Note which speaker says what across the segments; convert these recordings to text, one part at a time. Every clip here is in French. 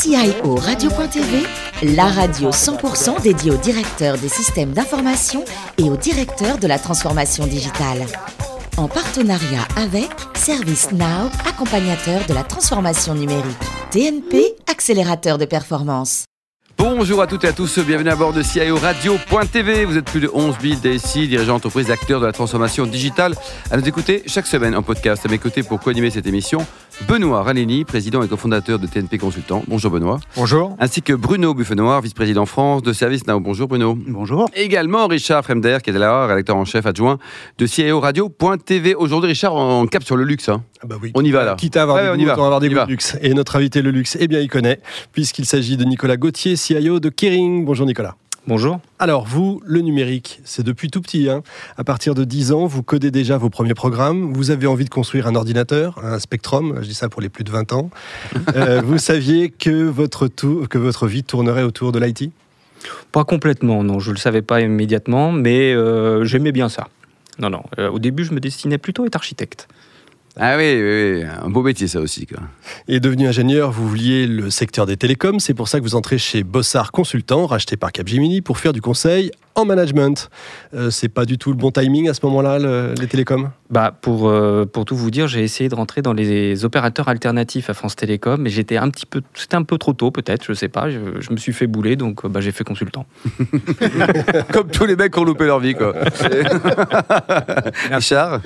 Speaker 1: CIO Radio.tv, la radio 100% dédiée aux directeurs des systèmes d'information et aux directeurs de la transformation digitale. En partenariat avec ServiceNow, accompagnateur de la transformation numérique. TNP, accélérateur de performance.
Speaker 2: Bonjour à toutes et à tous, bienvenue à bord de CIO Radio.tv. Vous êtes plus de 11 000 DSI, dirigeants d'entreprise, acteurs de la transformation digitale, à nous écouter chaque semaine en podcast. À mes côtés pour co-animer cette émission, Benoît Ranelli, président et cofondateur de TNP Consultant. Bonjour Benoît.
Speaker 3: Bonjour.
Speaker 2: Ainsi que Bruno Buffenoir, vice-président France de Service Now. Bonjour Bruno.
Speaker 3: Bonjour.
Speaker 2: Également Richard Fremder, qui est là, rédacteur en chef adjoint de CIO Radio.tv. Aujourd'hui, Richard, on cap sur le luxe. Hein.
Speaker 3: Ah bah oui.
Speaker 2: On y va là.
Speaker 3: Quitte à avoir
Speaker 2: Ouais,
Speaker 3: des
Speaker 2: on y
Speaker 3: goûts,
Speaker 2: va.
Speaker 3: avoir des
Speaker 2: On
Speaker 3: goûts
Speaker 2: va.
Speaker 3: de luxe. Et notre invité le luxe, eh bien, il connaît, puisqu'il s'agit de Nicolas Gauthier, CIO de Kering. Bonjour Nicolas.
Speaker 4: Bonjour.
Speaker 3: Alors, vous, le numérique, c'est depuis tout petit. hein. À partir de 10 ans, vous codez déjà vos premiers programmes. Vous avez envie de construire un ordinateur, un Spectrum. Je dis ça pour les plus de 20 ans. Euh, vous saviez que votre, que votre vie tournerait autour de l'IT
Speaker 4: Pas complètement, non, je ne le savais pas immédiatement, mais euh, j'aimais bien ça. Non, non, euh, au début, je me destinais plutôt à être architecte.
Speaker 2: Ah oui, un beau métier ça aussi. Quoi.
Speaker 3: Et devenu ingénieur, vous vouliez le secteur des télécoms. C'est pour ça que vous entrez chez Bossard Consultant, racheté par Capgemini, pour faire du conseil en management. Euh, c'est pas du tout le bon timing à ce moment-là, le- les télécoms
Speaker 4: Bah, pour, euh, pour tout vous dire, j'ai essayé de rentrer dans les opérateurs alternatifs à France Télécom, mais j'étais un petit peu, c'était un peu trop tôt peut-être, je sais pas, je, je me suis fait bouler, donc euh, bah, j'ai fait consultant.
Speaker 2: Comme tous les mecs qui ont loupé leur vie. Quoi. Richard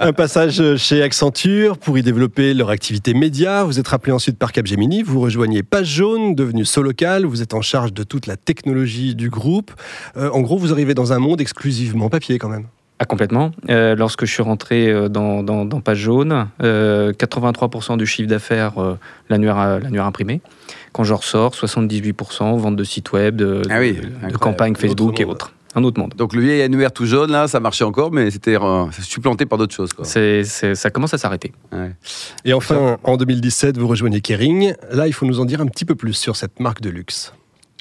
Speaker 3: Un passage chez Accenture pour y développer leur activité média. Vous êtes rappelé ensuite par Capgemini. Vous rejoignez Page Jaune, devenu Solocal. Vous êtes en charge de toute la technologie du groupe. Euh, en gros, vous arrivez dans un monde exclusivement papier quand même.
Speaker 4: Ah, complètement. Euh, lorsque je suis rentré euh, dans, dans, dans Page Jaune, euh, 83% du chiffre d'affaires euh, l'annuaire l'annuaire imprimé. Quand je ressors, 78% vente de sites web, de,
Speaker 2: Ah oui,
Speaker 4: de- de
Speaker 2: incroyable.
Speaker 4: campagnes
Speaker 3: Un
Speaker 4: Facebook
Speaker 3: autre
Speaker 4: et autres. Un autre monde.
Speaker 2: Donc le vieil annuaire tout jaune, là, ça marchait encore, mais c'était euh, supplanté par d'autres choses. Quoi.
Speaker 4: C'est, c'est- ça commence à s'arrêter.
Speaker 2: Ouais.
Speaker 3: Et enfin, en 2017, vous rejoignez Kering. Là, il faut nous en dire un petit peu plus sur cette marque de luxe.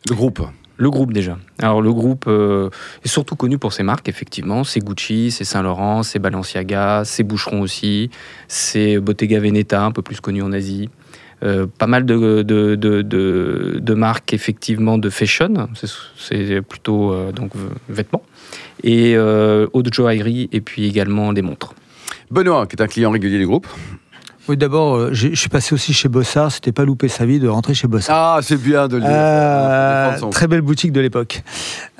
Speaker 2: Le groupe.
Speaker 4: Le groupe déjà. Alors le groupe euh, est surtout connu pour ses marques, effectivement. C'est Gucci, c'est Saint Laurent, c'est Balenciaga, c'est Boucheron aussi, c'est Bottega Veneta, un peu plus connu en Asie. Euh, pas mal de, de, de, de- marques effectivement de fashion, c'est- plutôt euh, donc vêtements, et eau de joaillerie et puis également des montres.
Speaker 2: Benoît, qui est un client régulier du groupe.
Speaker 5: Oui, d'abord, euh, je suis passé aussi chez Bossard. C'était pas louper sa vie de rentrer chez Bossard.
Speaker 2: Ah, c'est bien de le dire.
Speaker 5: Euh,
Speaker 2: son-
Speaker 5: très belle boutique de l'époque.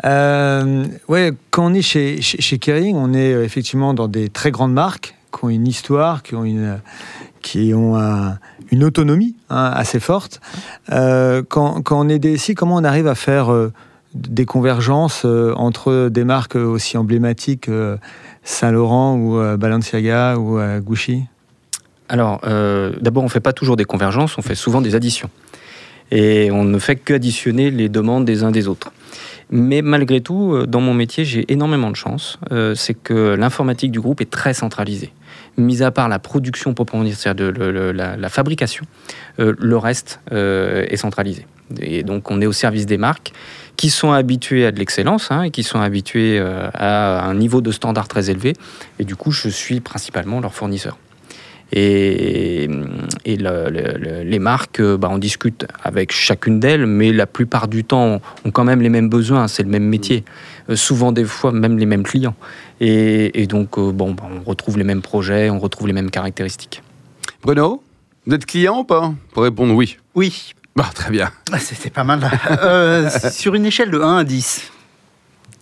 Speaker 5: Euh, ouais, quand on est chez, chez, chez Kering, on est euh, effectivement dans des très grandes marques qui ont une histoire, qui ont une, qui ont un- une autonomie hein, assez forte. Euh, quand, quand on est DSI, comment on arrive à faire euh, des convergences euh, entre des marques aussi emblématiques, euh, Saint-Laurent ou euh, Balenciaga ou euh, Gucci?
Speaker 4: Alors, euh, d'abord, on ne fait pas toujours des convergences, on fait souvent des additions. Et on ne fait que additionner les demandes des uns des autres. Mais malgré tout, euh, dans mon métier, j'ai énormément de chance. Euh, c'est que l'informatique du groupe est très centralisée. Mis à part la production proprement dite, c'est-à-dire la, fabrication, le reste est centralisé. Et donc, on est au service des marques qui sont habituées à de l'excellence hein, et qui sont habituées à un niveau de standard très élevé. Et du coup, je suis principalement leur fournisseur. Et, et le- le- le- les marques, euh, bah, on discute avec chacune d'elles, mais la plupart du temps ont quand même les mêmes besoins, c'est le même métier. Euh, souvent, des fois, même les mêmes clients. Et, et donc, euh, bon, bah, on retrouve les mêmes projets, on retrouve les mêmes caractéristiques.
Speaker 2: Bruno, vous êtes client ou pas? Pour répondre oui.
Speaker 6: Oui,
Speaker 2: Bah, très bien.
Speaker 6: Ah, c'était pas mal. Euh, sur une échelle de 1 à 10,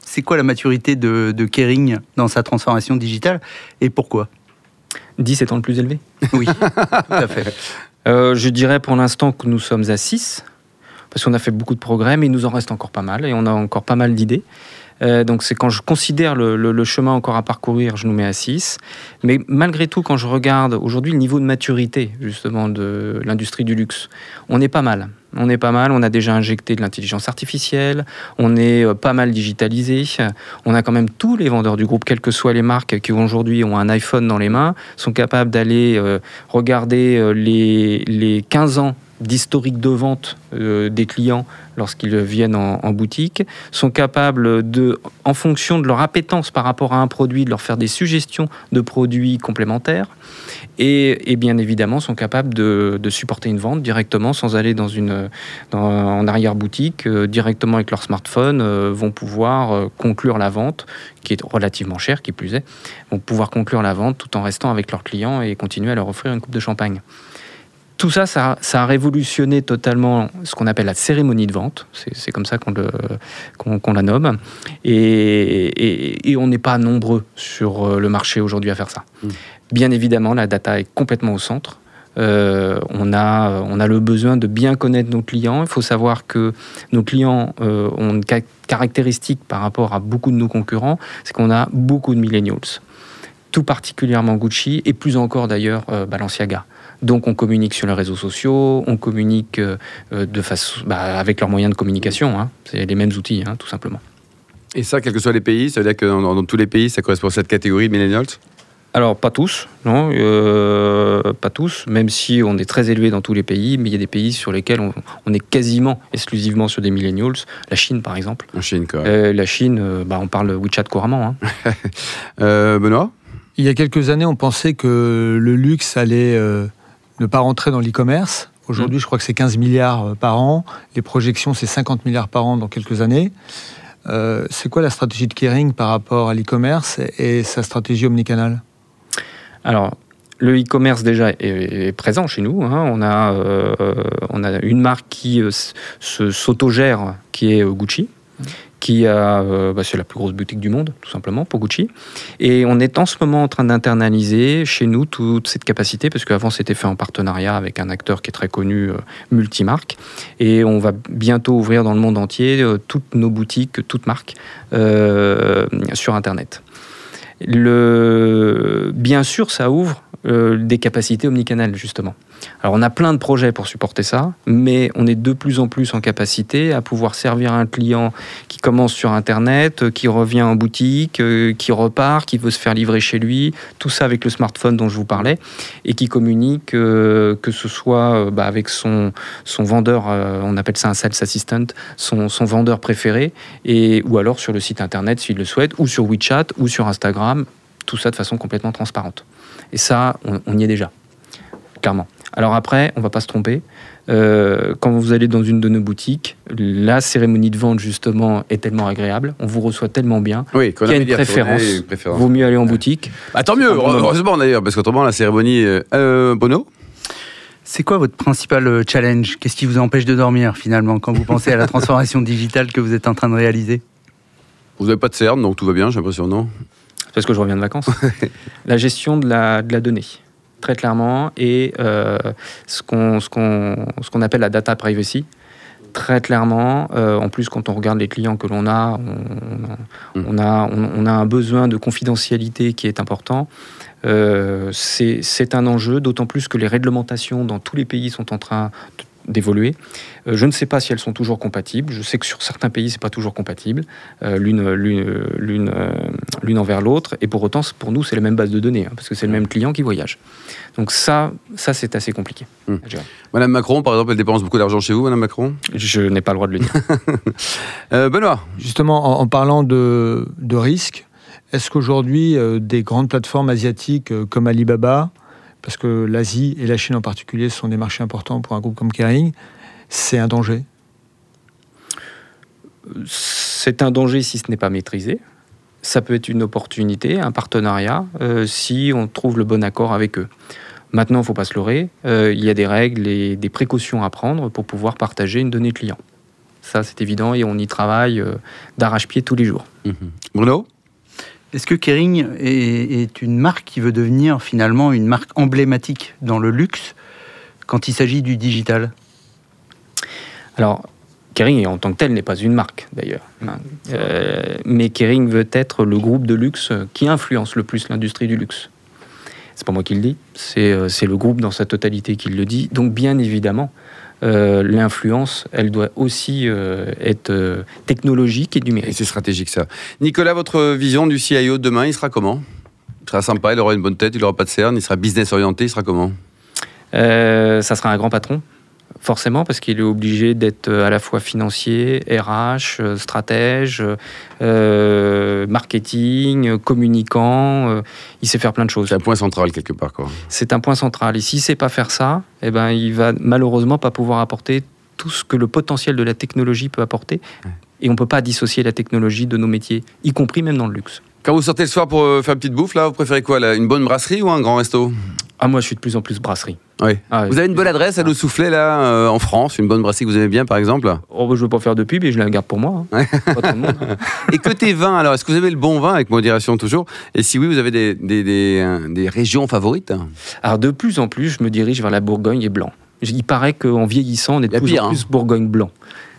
Speaker 6: c'est quoi la maturité de, de Kering dans sa transformation digitale et pourquoi?
Speaker 4: 10 étant le plus élevé.
Speaker 6: Oui, tout à fait.
Speaker 4: Euh, je dirais pour l'instant que nous sommes à 6, parce qu'on a fait beaucoup de progrès, mais il nous en reste encore pas mal, et on a encore pas mal d'idées. Euh, donc c'est quand je considère le, chemin encore à parcourir, je nous mets à 6. Mais malgré tout, quand je regarde aujourd'hui le niveau de maturité justement de l'industrie du luxe, on est pas mal. On est pas mal, on a déjà injecté de l'intelligence artificielle, on est euh, pas mal digitalisé, on a quand même tous les vendeurs du groupe, quelles que soient les marques qui aujourd'hui ont un iPhone dans les mains, sont capables d'aller euh, regarder les, les 15 ans d'historique de vente euh, des clients lorsqu'ils viennent en, boutique, sont capables de, en fonction de leur appétence par rapport à un produit, de leur faire des suggestions de produits complémentaires, et, bien évidemment sont capables de, supporter une vente directement sans aller dans une, en arrière-boutique, euh, directement avec leur smartphone, euh, vont pouvoir conclure la vente, qui est relativement chère, qui plus est, vont pouvoir conclure la vente tout en restant avec leurs clients et continuer à leur offrir une coupe de champagne tout ça, ça, ça, a révolutionné totalement ce qu'on appelle la cérémonie de vente. C'est comme ça qu'on qu qu la nomme. Et, et, et on n'est pas nombreux sur le marché aujourd'hui à faire ça. Mmh. Bien évidemment, la data est complètement au centre. Euh, on, a, on a le besoin de bien connaître nos clients. Il faut savoir que nos clients euh, ont une caractéristique par rapport à beaucoup de nos concurrents, c'est qu'on a beaucoup de millennials. Tout particulièrement Gucci et plus encore d'ailleurs euh, Balenciaga. Donc on communique sur les réseaux sociaux, on communique euh, de façon, bah, avec leurs moyens de communication. Hein. C'est les mêmes outils, hein, tout simplement.
Speaker 2: Et ça, quels que soient les pays, ça veut dire que dans, dans tous les pays, ça correspond à cette catégorie de millennials?
Speaker 4: Alors, pas tous, non, euh, pas tous, même si on est très élevé dans tous les pays, mais il y a des pays sur lesquels on, on est quasiment exclusivement sur des millennials. La Chine, par exemple.
Speaker 2: La Chine, quoi.
Speaker 4: Euh, la Chine, euh, bah, on parle WeChat couramment. Hein.
Speaker 2: Benoît?
Speaker 5: Il y a quelques années, on pensait que le luxe allait ne pas rentrer dans l'e-commerce. Aujourd'hui, mmh. je crois que c'est 15 milliards par an. Les projections, c'est 50 milliards par an dans quelques années. Euh, c'est quoi la stratégie de Kering par rapport à l'e-commerce et sa stratégie omnicanal?
Speaker 4: Alors, le e-commerce déjà est, est, présent chez nous. Hein. On, a, euh, on a une marque qui euh, s'autogère, qui est Gucci, qui a, euh, bah, c'est la plus grosse boutique du monde, tout simplement, pour Gucci. Et on est en ce moment en train d'internaliser chez nous toute cette capacité, parce qu'avant c'était fait en partenariat avec un acteur qui est très connu, euh, multimarque. Et on va bientôt ouvrir dans le monde entier euh, toutes nos boutiques, toutes marques, sur Internet. Le... Bien sûr, ça ouvre euh, des capacités omnicanales, justement. Alors, on a plein de projets pour supporter ça, mais on est de plus en plus en capacité à pouvoir servir un client qui commence sur Internet, euh, qui revient en boutique, euh, qui repart, qui veut se faire livrer chez lui, tout ça avec le smartphone dont je vous parlais, et qui communique, que ce soit bah, avec son, son vendeur, on appelle ça un sales assistant, son, son vendeur préféré, et, ou alors sur le site Internet s'il le souhaite, ou sur WeChat, ou sur Instagram, tout ça de façon complètement transparente. Et ça, on, on y est déjà, clairement. Alors après, on va pas se tromper. Euh, quand vous allez dans une de nos boutiques, la cérémonie de vente justement est tellement agréable, on vous reçoit tellement bien
Speaker 2: oui,
Speaker 4: qu'il y a une préférence. une préférence. Vaut mieux aller en boutique.
Speaker 2: Bah, tant mieux, heureusement d'ailleurs, parce qu'autrement la cérémonie. Euh, Bono
Speaker 6: c'est quoi votre principal challenge? Qu'est-ce qui vous empêche de dormir finalement quand vous pensez à la transformation digitale que vous êtes en train de réaliser?
Speaker 2: Vous n'avez pas de CERN, donc tout va bien, j'ai l'impression, non?
Speaker 4: Parce que je reviens de vacances. la gestion de la, de la donnée très clairement, et euh, ce qu'on ce qu'on ce qu'on appelle la data privacy. Très clairement, euh, en plus quand on regarde les clients que l'on a, on, on, a on, on, a un besoin de confidentialité qui est important. Euh, c'est un enjeu, d'autant plus que les réglementations dans tous les pays sont en train d'évoluer. Euh, je ne sais pas si elles sont toujours compatibles. Je sais que sur certains pays, c'est pas toujours compatible, euh, l'une l'une l'une envers l'autre. Et pour autant, pour nous, c'est la même base de données, hein, parce que c'est le même client qui voyage. Donc ça, ça c'est assez compliqué.
Speaker 2: Mmh. Madame Macron, par exemple, elle dépense beaucoup d'argent chez vous, Madame Macron?
Speaker 4: Je n'ai pas le droit de le dire.
Speaker 2: euh, Benoît
Speaker 5: Justement, en, en parlant de, de risques, est-ce qu'aujourd'hui, euh, des grandes plateformes asiatiques euh, comme Alibaba, parce que l'Asie et la Chine en particulier sont des marchés importants pour un groupe comme Kering, c'est un danger?
Speaker 4: C'est un danger si ce n'est pas maîtrisé. Ça peut être une opportunité, un partenariat, euh, si on trouve le bon accord avec eux. Maintenant, il ne faut pas se leurrer, euh, il y a des règles et des précautions à prendre pour pouvoir partager une donnée client. Ça, c'est évident et on y travaille euh, d'arrache-pied tous les jours.
Speaker 2: Mmh. Bruno?
Speaker 6: Est-ce que Kering est, une marque qui veut devenir finalement une marque emblématique dans le luxe quand il s'agit du digital?
Speaker 4: Alors, Kering en tant que tel n'est pas une marque d'ailleurs. Euh, mais Kering veut être le groupe de luxe qui influence le plus l'industrie du luxe. C'est pas moi qui le dis, c'est le groupe dans sa totalité qui le dit. Donc bien évidemment, euh, l'influence, elle doit aussi euh, être euh, technologique et numérique.
Speaker 2: Et c'est stratégique ça. Nicolas, votre vision du CIO de demain, il sera comment? Il sera sympa, il aura une bonne tête, il n'aura pas de cerne, il sera business orienté, il sera comment?
Speaker 4: Ça sera un grand patron. Forcément, parce qu'il est obligé d'être à la fois financier, RH, euh, stratège, euh, marketing, communicant. euh, il sait faire plein de choses.
Speaker 2: C'est un point central quelque part. Quoi.
Speaker 4: C'est un point central. Et s'il ne sait pas faire ça, eh ben, il va malheureusement pas pouvoir apporter tout ce que le potentiel de la technologie peut apporter. Et on ne peut pas dissocier la technologie de nos métiers, y compris même dans le luxe.
Speaker 2: Quand vous sortez le soir pour euh, faire une petite bouffe, là, vous préférez quoi là, Une bonne brasserie ou un grand resto?
Speaker 4: Ah, moi, je suis de plus en plus brasserie.
Speaker 2: Oui.
Speaker 4: Ah,
Speaker 2: Vous avez une bonne adresse à nous souffler là euh, en France, une bonne brasserie que vous aimez bien par exemple?
Speaker 4: Oh, bah, je ne veux pas faire de pub et je la garde pour moi. hein. Pas monde, hein.
Speaker 2: Et côté vin, alors, est-ce que vous avez le bon vin avec modération toujours? Et si oui, vous avez des, des, des, euh, des régions favorites?
Speaker 4: Alors, de plus en plus, je me dirige vers la Bourgogne et blanc. Il paraît qu'en vieillissant, on est de plus
Speaker 2: pire,
Speaker 4: en
Speaker 2: hein.
Speaker 4: plus Bourgogne blanc.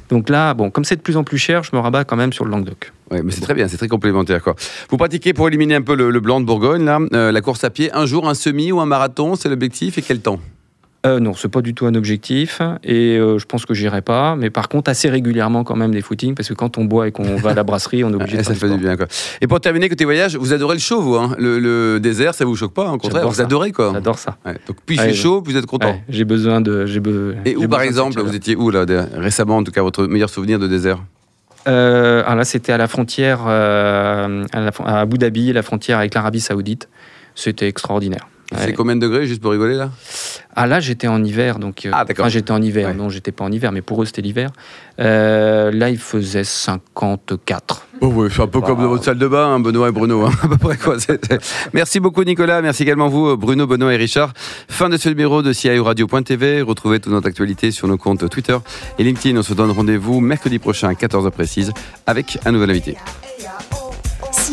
Speaker 4: Donc là, bon, comme c'est de plus en plus cher, je me rabats quand même sur le Languedoc.
Speaker 2: Oui, mais c'est très bien, c'est très complémentaire. Quoi. Vous pratiquez pour éliminer un peu le, le blanc de Bourgogne, là, euh, la course à pied, un jour, un semi ou un marathon, c'est l'objectif et quel temps?
Speaker 4: Euh, non, c'est pas du tout un objectif et euh, je pense que j'irai pas. Mais par contre, assez régulièrement quand même des footings parce que quand on boit et qu'on va à la brasserie, on est obligé de
Speaker 2: Ça
Speaker 4: faire
Speaker 2: fait
Speaker 4: du
Speaker 2: bien. Quoi. Et pour terminer, côté voyage, vous adorez le chaud, vous hein? Le, le désert, ça vous choque pas, au contraire, vous
Speaker 4: ça.
Speaker 2: adorez quoi.
Speaker 4: J'adore ça.
Speaker 2: Ouais, Donc, plus il
Speaker 4: Ouais,
Speaker 2: fait chaud, plus vous êtes content.
Speaker 4: Ouais, j'ai besoin de. be-
Speaker 2: Et où, par exemple, vous étiez où là, récemment, en tout cas, votre meilleur souvenir de désert?
Speaker 4: Euh, alors là, c'était à la frontière, euh, à, Abu Dhabi, la frontière avec l'Arabie Saoudite. C'était extraordinaire.
Speaker 2: C'est combien de degrés, juste pour rigoler là?
Speaker 4: Ah là, j'étais en hiver, donc. euh,
Speaker 2: Ah, d'accord.
Speaker 4: Enfin, j'étais en hiver.
Speaker 2: Ouais.
Speaker 4: Non, j'étais pas en hiver, mais pour eux, c'était l'hiver. Euh, là, il faisait 54.
Speaker 2: Oh oui, c'est un peu comme dans votre salle de bain, hein, Benoît et Bruno. hein, à peu près, quoi. C'est- Merci beaucoup Nicolas, merci également vous Bruno, Benoît et Richard. Fin de ce numéro de CIO Radio.tv. Retrouvez toute notre actualité sur nos comptes Twitter et LinkedIn. On se donne rendez-vous mercredi prochain à 14h précise avec un nouvel invité.